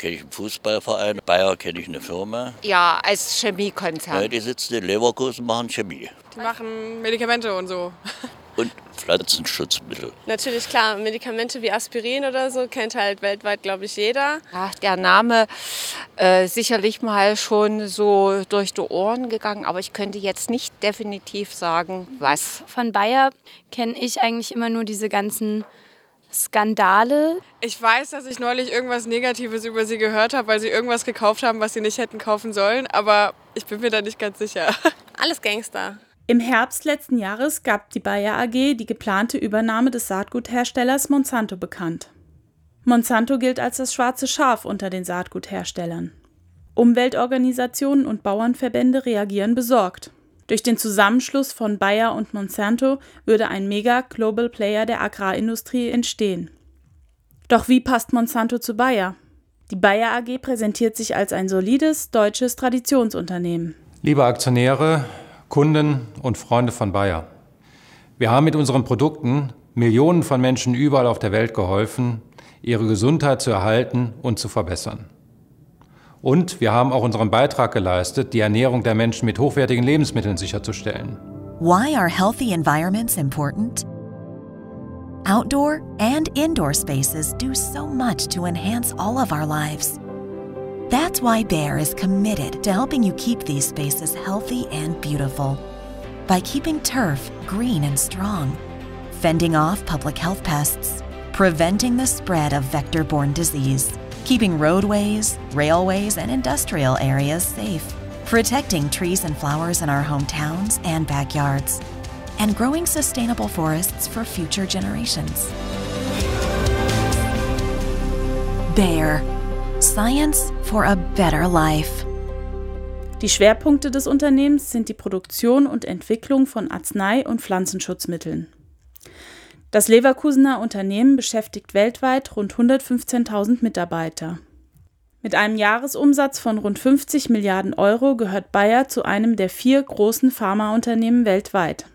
kenne ich einen Fußballverein, Bayer kenne ich eine Firma. Ja, als Chemiekonzern. Ja, die sitzen in Leverkusen, machen Chemie. Die machen Medikamente und so. Und Pflanzenschutzmittel. Natürlich, klar, Medikamente wie Aspirin oder so kennt halt weltweit, glaube ich, jeder. Ja, der Name äh, sicherlich mal schon so durch die Ohren gegangen, aber ich könnte jetzt nicht definitiv sagen, was. Von Bayer kenne ich eigentlich immer nur diese ganzen Skandale. Ich weiß, dass ich neulich irgendwas Negatives über sie gehört habe, weil sie irgendwas gekauft haben, was sie nicht hätten kaufen sollen, aber ich bin mir da nicht ganz sicher. Alles Gangster. Im Herbst letzten Jahres gab die Bayer AG die geplante Übernahme des Saatgutherstellers Monsanto bekannt. Monsanto gilt als das schwarze Schaf unter den Saatgutherstellern. Umweltorganisationen und Bauernverbände reagieren besorgt. Durch den Zusammenschluss von Bayer und Monsanto würde ein Mega-Global Player der Agrarindustrie entstehen. Doch wie passt Monsanto zu Bayer? Die Bayer AG präsentiert sich als ein solides deutsches Traditionsunternehmen. Liebe Aktionäre, Kunden und Freunde von Bayer. Wir haben mit unseren Produkten Millionen von Menschen überall auf der Welt geholfen, ihre Gesundheit zu erhalten und zu verbessern. Und wir haben auch unseren Beitrag geleistet, die Ernährung der Menschen mit hochwertigen Lebensmitteln sicherzustellen. Why are healthy environments important? Outdoor and indoor spaces do so much to enhance all of our lives. That's why Bayer is committed to helping you keep these spaces healthy and beautiful. By keeping turf green and strong, fending off public health pests, preventing the spread of vector borne disease, keeping roadways, railways, and industrial areas safe, protecting trees and flowers in our hometowns and backyards, and growing sustainable forests for future generations. Bayer Science for a Better Life. Die Schwerpunkte des Unternehmens sind die Produktion und Entwicklung von Arznei- und Pflanzenschutzmitteln. Das Leverkusener Unternehmen beschäftigt weltweit rund 115.000 Mitarbeiter. Mit einem Jahresumsatz von rund 50 Milliarden Euro gehört Bayer zu einem der vier großen Pharmaunternehmen weltweit.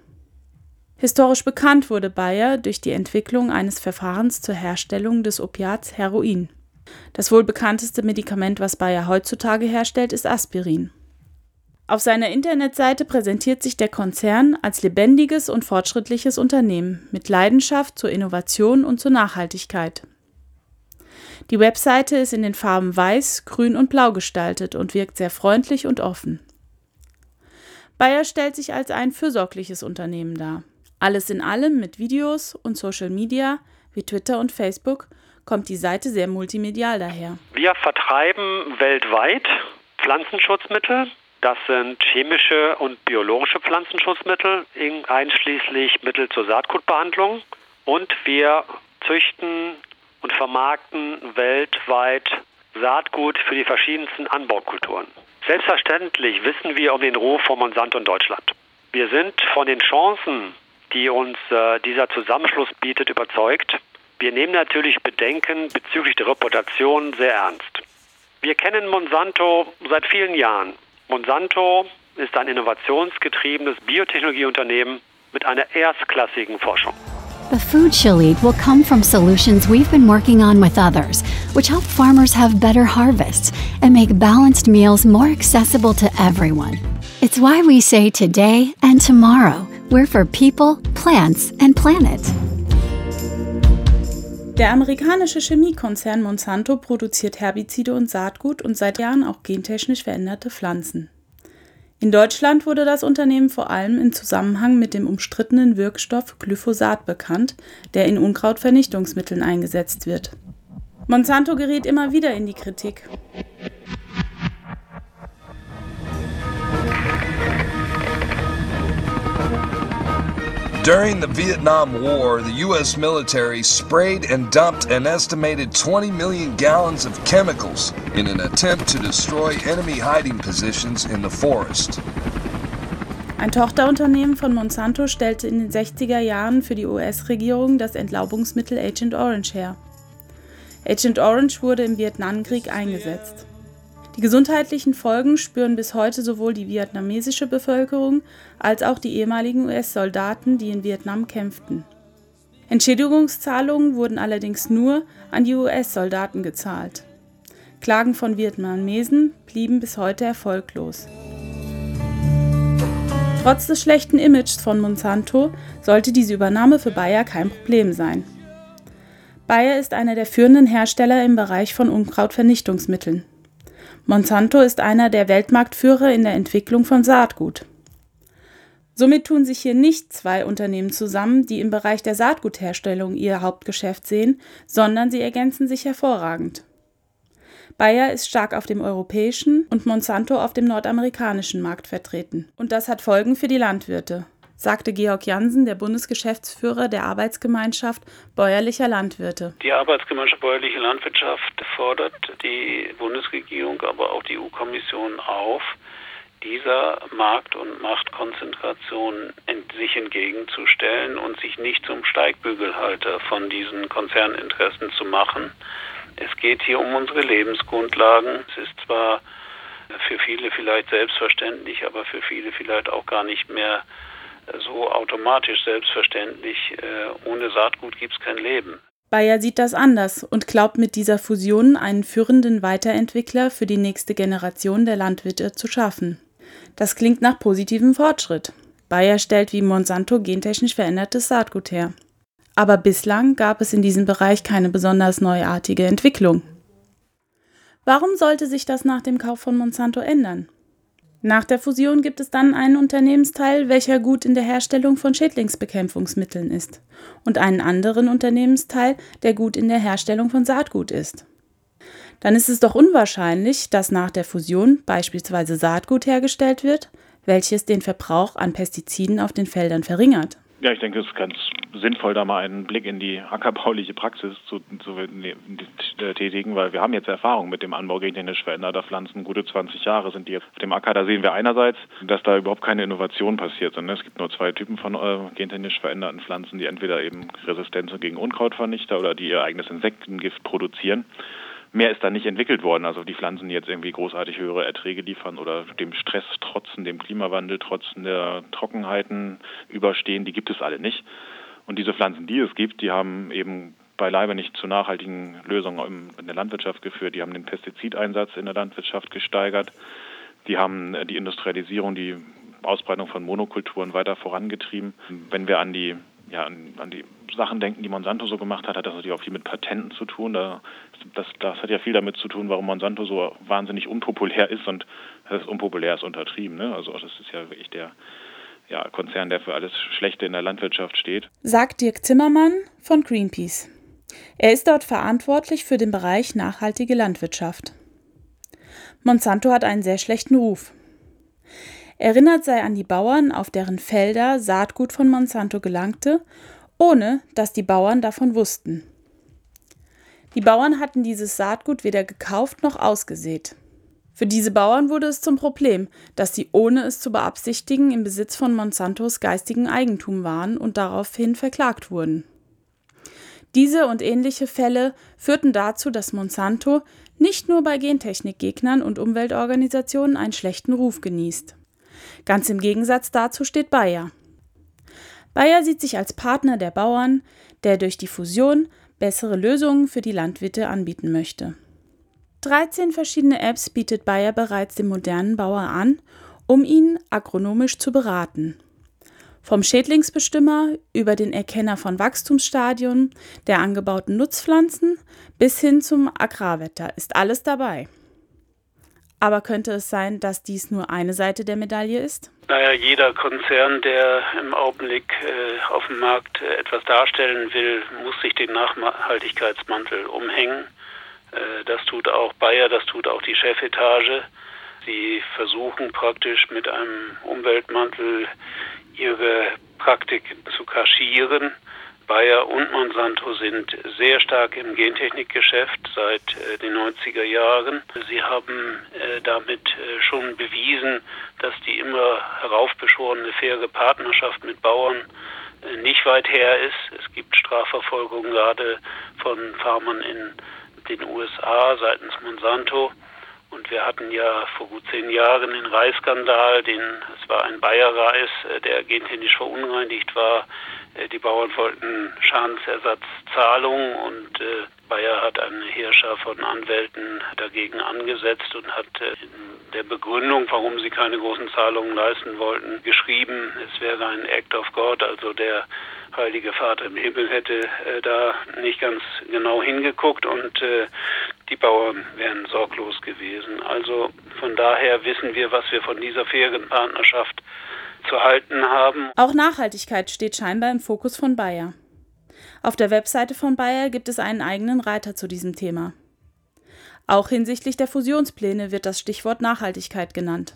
Historisch bekannt wurde Bayer durch die Entwicklung eines Verfahrens zur Herstellung des Opiats Heroin. Das wohl bekannteste Medikament, was Bayer heutzutage herstellt, ist Aspirin. Auf seiner Internetseite präsentiert sich der Konzern als lebendiges und fortschrittliches Unternehmen mit Leidenschaft zur Innovation und zur Nachhaltigkeit. Die Webseite ist in den Farben Weiß, Grün und Blau gestaltet und wirkt sehr freundlich und offen. Bayer stellt sich als ein fürsorgliches Unternehmen dar. Alles in allem mit Videos und Social Media wie Twitter und Facebook kommt die Seite sehr multimedial daher. Wir vertreiben weltweit Pflanzenschutzmittel. Das sind chemische und biologische Pflanzenschutzmittel, einschließlich Mittel zur Saatgutbehandlung. Und wir züchten und vermarkten weltweit Saatgut für die verschiedensten Anbaukulturen. Selbstverständlich wissen wir um den Ruf von Monsanto in Deutschland. Wir sind von den Chancen, die uns äh, dieser Zusammenschluss bietet, überzeugt. Wir nehmen natürlich Bedenken bezüglich der Reputation sehr ernst. Wir kennen Monsanto seit vielen Jahren. Monsanto ist ein innovationsgetriebenes Biotechnologieunternehmen mit einer erstklassigen Forschung. The food she'll eat will come from solutions we've been working on with others, which help farmers have better harvests and make balanced meals more accessible to everyone. It's why we say today and tomorrow, we're for people, plants, and planet. Der amerikanische Chemiekonzern Monsanto produziert Herbizide und Saatgut und seit Jahren auch gentechnisch veränderte Pflanzen. In Deutschland wurde das Unternehmen vor allem im Zusammenhang mit dem umstrittenen Wirkstoff Glyphosat bekannt, der in Unkrautvernichtungsmitteln eingesetzt wird. Monsanto gerät immer wieder in die Kritik. During the Vietnam War, the U.S. military sprayed and dumped an estimated 20 million gallons of chemicals in an attempt to destroy enemy hiding positions in the forest. Ein Tochterunternehmen von Monsanto stellte in den 60er Jahren für die US-Regierung das Entlaubungsmittel Agent Orange her. Agent Orange wurde im Vietnamkrieg eingesetzt. Die gesundheitlichen Folgen spüren bis heute sowohl die vietnamesische Bevölkerung als auch die ehemaligen US-Soldaten, die in Vietnam kämpften. Entschädigungszahlungen wurden allerdings nur an die US-Soldaten gezahlt. Klagen von Vietnamesen blieben bis heute erfolglos. Trotz des schlechten Images von Monsanto sollte diese Übernahme für Bayer kein Problem sein. Bayer ist einer der führenden Hersteller im Bereich von Unkrautvernichtungsmitteln. Monsanto ist einer der Weltmarktführer in der Entwicklung von Saatgut. Somit tun sich hier nicht zwei Unternehmen zusammen, die im Bereich der Saatgutherstellung ihr Hauptgeschäft sehen, sondern sie ergänzen sich hervorragend. Bayer ist stark auf dem europäischen und Monsanto auf dem nordamerikanischen Markt vertreten. Und das hat Folgen für die Landwirte, sagte Georg Jansen, der Bundesgeschäftsführer der Arbeitsgemeinschaft bäuerlicher Landwirte. Die Arbeitsgemeinschaft bäuerliche Landwirtschaft fordert die Bundesregierung, aber auch die EU-Kommission auf, dieser Markt- und Machtkonzentration sich entgegenzustellen und sich nicht zum Steigbügelhalter von diesen Konzerninteressen zu machen. Es geht hier um unsere Lebensgrundlagen. Es ist zwar für viele vielleicht selbstverständlich, aber für viele vielleicht auch gar nicht mehr so automatisch selbstverständlich. Äh, ohne Saatgut gibt es kein Leben. Bayer sieht das anders und glaubt mit dieser Fusion einen führenden Weiterentwickler für die nächste Generation der Landwirte zu schaffen. Das klingt nach positivem Fortschritt. Bayer stellt wie Monsanto gentechnisch verändertes Saatgut her. Aber bislang gab es in diesem Bereich keine besonders neuartige Entwicklung. Warum sollte sich das nach dem Kauf von Monsanto ändern? Nach der Fusion gibt es dann einen Unternehmensteil, welcher gut in der Herstellung von Schädlingsbekämpfungsmitteln ist, und einen anderen Unternehmensteil, der gut in der Herstellung von Saatgut ist. Dann ist es doch unwahrscheinlich, dass nach der Fusion beispielsweise Saatgut hergestellt wird, welches den Verbrauch an Pestiziden auf den Feldern verringert. Ja, ich denke, es ist ganz sinnvoll, da mal einen Blick in die ackerbauliche Praxis zu, zu ne, tätigen, weil wir haben jetzt Erfahrung mit dem Anbau gentechnisch veränderter Pflanzen. Gute 20 Jahre sind die auf dem Acker. Da sehen wir einerseits, dass da überhaupt keine Innovation passiert, sondern es gibt nur zwei Typen von äh, gentechnisch veränderten Pflanzen, die entweder eben Resistenz gegen Unkrautvernichter oder die ihr eigenes Insektengift produzieren mehr ist da nicht entwickelt worden. Also die Pflanzen, die jetzt irgendwie großartig höhere Erträge liefern oder dem Stress trotzen, dem Klimawandel trotzen, der Trockenheiten überstehen, die gibt es alle nicht. Und diese Pflanzen, die es gibt, die haben eben beileibe nicht zu nachhaltigen Lösungen in der Landwirtschaft geführt. Die haben den Pestizideinsatz in der Landwirtschaft gesteigert. Die haben die Industrialisierung, die Ausbreitung von Monokulturen weiter vorangetrieben. Wenn wir an die ja, an, an, die Sachen denken, die Monsanto so gemacht hat, hat das natürlich auch viel mit Patenten zu tun. Da, das, das hat ja viel damit zu tun, warum Monsanto so wahnsinnig unpopulär ist und das unpopulär ist untertrieben. Ne? Also das ist ja wirklich der ja, Konzern, der für alles Schlechte in der Landwirtschaft steht. Sagt Dirk Zimmermann von Greenpeace. Er ist dort verantwortlich für den Bereich nachhaltige Landwirtschaft. Monsanto hat einen sehr schlechten Ruf. Erinnert sei an die Bauern, auf deren Felder Saatgut von Monsanto gelangte, ohne dass die Bauern davon wussten. Die Bauern hatten dieses Saatgut weder gekauft noch ausgesät. Für diese Bauern wurde es zum Problem, dass sie ohne es zu beabsichtigen im Besitz von Monsantos geistigen Eigentum waren und daraufhin verklagt wurden. Diese und ähnliche Fälle führten dazu, dass Monsanto nicht nur bei Gentechnikgegnern und Umweltorganisationen einen schlechten Ruf genießt. Ganz im Gegensatz dazu steht Bayer. Bayer sieht sich als Partner der Bauern, der durch die Fusion bessere Lösungen für die Landwirte anbieten möchte. 13 verschiedene Apps bietet Bayer bereits dem modernen Bauer an, um ihn agronomisch zu beraten. Vom Schädlingsbestimmer über den Erkenner von Wachstumsstadien, der angebauten Nutzpflanzen bis hin zum Agrarwetter ist alles dabei. Aber könnte es sein, dass dies nur eine Seite der Medaille ist? Naja, jeder Konzern, der im Augenblick äh, auf dem Markt äh, etwas darstellen will, muss sich den Nachhaltigkeitsmantel umhängen. Äh, das tut auch Bayer, das tut auch die Chefetage. Sie versuchen praktisch mit einem Umweltmantel ihre Praktiken zu kaschieren. Bayer und Monsanto sind sehr stark im Gentechnikgeschäft seit äh, den 90er Jahren. Sie haben äh, damit äh, schon bewiesen, dass die immer heraufbeschworene faire Partnerschaft mit Bauern äh, nicht weit her ist. Es gibt Strafverfolgung gerade von Farmern in den USA seitens Monsanto. Und wir hatten ja vor gut zehn Jahren den Reisskandal, den, es war ein Bayer-Reis, äh, der gentechnisch verunreinigt war. Äh, die Bauern wollten Schadensersatzzahlungen und äh, Bayer hat eine Heerschar von Anwälten dagegen angesetzt und hat in der Begründung, warum sie keine großen Zahlungen leisten wollten, geschrieben, es wäre ein Act of God, also der Heilige Vater im Himmel hätte äh, da nicht ganz genau hingeguckt und äh, die Bauern wären sorglos gewesen. Also von daher wissen wir, was wir von dieser fairen Partnerschaft zu haben. Auch Nachhaltigkeit steht scheinbar im Fokus von Bayer. Auf der Webseite von Bayer gibt es einen eigenen Reiter zu diesem Thema. Auch hinsichtlich der Fusionspläne wird das Stichwort Nachhaltigkeit genannt.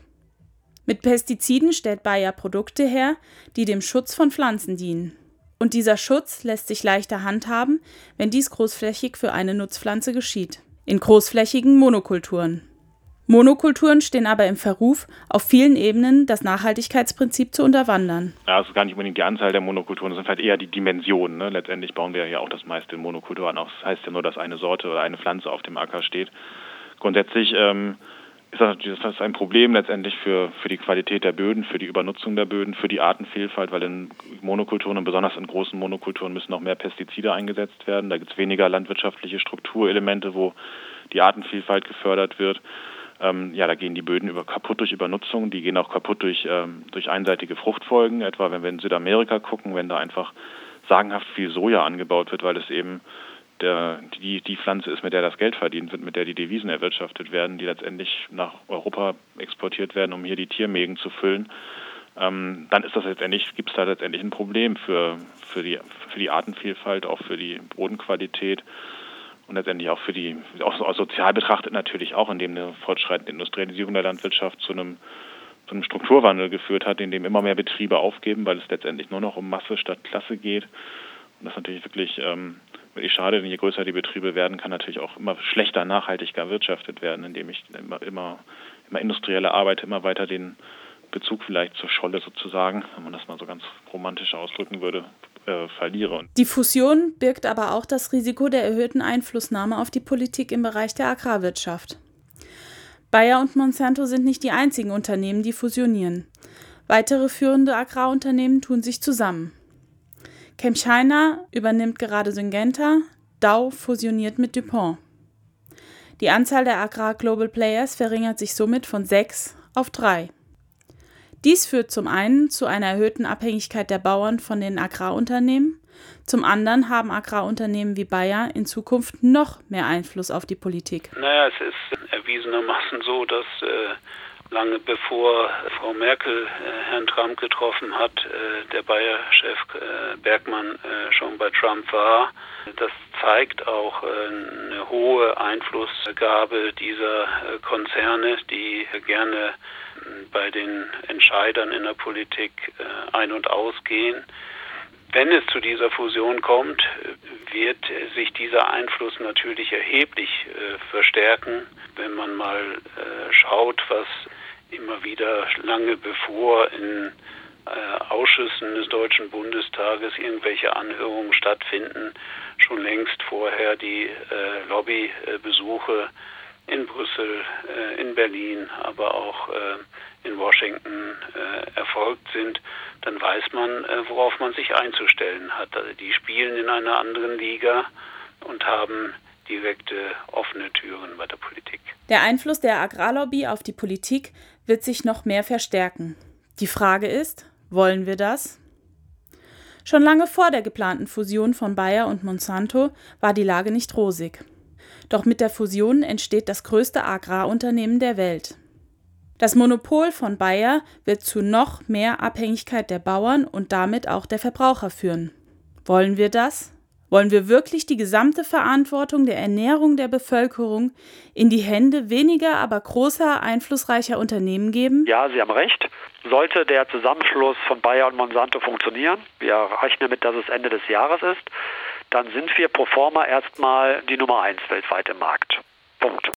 Mit Pestiziden stellt Bayer Produkte her, die dem Schutz von Pflanzen dienen. Und dieser Schutz lässt sich leichter handhaben, wenn dies großflächig für eine Nutzpflanze geschieht, in großflächigen Monokulturen. Monokulturen stehen aber im Verruf, auf vielen Ebenen das Nachhaltigkeitsprinzip zu unterwandern. Ja, es ist gar nicht unbedingt die Anzahl der Monokulturen, es sind halt eher die Dimensionen. Ne? Letztendlich bauen wir ja auch das meiste in Monokulturen aus. Das heißt ja nur, dass eine Sorte oder eine Pflanze auf dem Acker steht. Grundsätzlich ähm, ist das ein Problem letztendlich für, für die Qualität der Böden, für die Übernutzung der Böden, für die Artenvielfalt, weil in Monokulturen und besonders in großen Monokulturen müssen noch mehr Pestizide eingesetzt werden. Da gibt es weniger landwirtschaftliche Strukturelemente, wo die Artenvielfalt gefördert wird. Ähm, ja, da gehen die Böden über, kaputt durch Übernutzung, die gehen auch kaputt durch, ähm, durch einseitige Fruchtfolgen, etwa wenn wir in Südamerika gucken, wenn da einfach sagenhaft viel Soja angebaut wird, weil es eben der, die, die Pflanze ist, mit der das Geld verdient wird, mit der die Devisen erwirtschaftet werden, die letztendlich nach Europa exportiert werden, um hier die Tiermägen zu füllen, ähm, dann ist das letztendlich, gibt es da letztendlich ein Problem für, für, die, für die Artenvielfalt, auch für die Bodenqualität und letztendlich auch für die, auch sozial betrachtet natürlich auch, indem eine fortschreitende Industrialisierung der Landwirtschaft zu einem, zu einem Strukturwandel geführt hat, in dem immer mehr Betriebe aufgeben, weil es letztendlich nur noch um Masse statt Klasse geht. Und das ist natürlich wirklich ähm, wirklich schade, denn je größer die Betriebe werden, kann natürlich auch immer schlechter nachhaltig gewirtschaftet werden, indem ich immer, immer, immer industrielle Arbeit immer weiter den Bezug vielleicht zur Scholle sozusagen, wenn man das mal so ganz romantisch ausdrücken würde, äh, verliere. Die Fusion birgt aber auch das Risiko der erhöhten Einflussnahme auf die Politik im Bereich der Agrarwirtschaft. Bayer und Monsanto sind nicht die einzigen Unternehmen, die fusionieren. Weitere führende Agrarunternehmen tun sich zusammen. ChemChina übernimmt gerade Syngenta, Dow fusioniert mit DuPont. Die Anzahl der Agrar-Global Players verringert sich somit von sechs auf drei. Dies führt zum einen zu einer erhöhten Abhängigkeit der Bauern von den Agrarunternehmen, zum anderen haben Agrarunternehmen wie Bayer in Zukunft noch mehr Einfluss auf die Politik. Naja, es ist erwiesenermaßen so, dass äh, lange bevor Frau Merkel äh, Herrn Trump getroffen hat, äh, der Bayer-Chef äh, Bergmann äh, schon bei Trump war. Das zeigt auch äh, eine hohe Einflussgabe dieser äh, Konzerne, die gerne bei den Entscheidern in der Politik ein- und ausgehen. Wenn es zu dieser Fusion kommt, wird sich dieser Einfluss natürlich erheblich verstärken. Wenn man mal schaut, was immer wieder lange bevor in äh, Ausschüssen des Deutschen Bundestages irgendwelche Anhörungen stattfinden, schon längst vorher die äh, Lobbybesuche in Brüssel, äh, in Berlin, aber auch äh, in Washington äh, erfolgt sind, dann weiß man, äh, worauf man sich einzustellen hat. Also die spielen in einer anderen Liga und haben direkte offene Türen bei der Politik. Der Einfluss der Agrarlobby auf die Politik wird sich noch mehr verstärken. Die Frage ist, wollen wir das? Schon lange vor der geplanten Fusion von Bayer und Monsanto war die Lage nicht rosig. Doch mit der Fusion entsteht das größte Agrarunternehmen der Welt. Das Monopol von Bayer wird zu noch mehr Abhängigkeit der Bauern und damit auch der Verbraucher führen. Wollen wir das? Wollen wir wirklich die gesamte Verantwortung der Ernährung der Bevölkerung in die Hände weniger, aber großer, einflussreicher Unternehmen geben? Ja, Sie haben recht. Sollte der Zusammenschluss von Bayer und Monsanto funktionieren, wir rechnen damit, dass es Ende des Jahres ist, dann sind wir pro forma erstmal die Nummer eins weltweit im Markt. Punkt.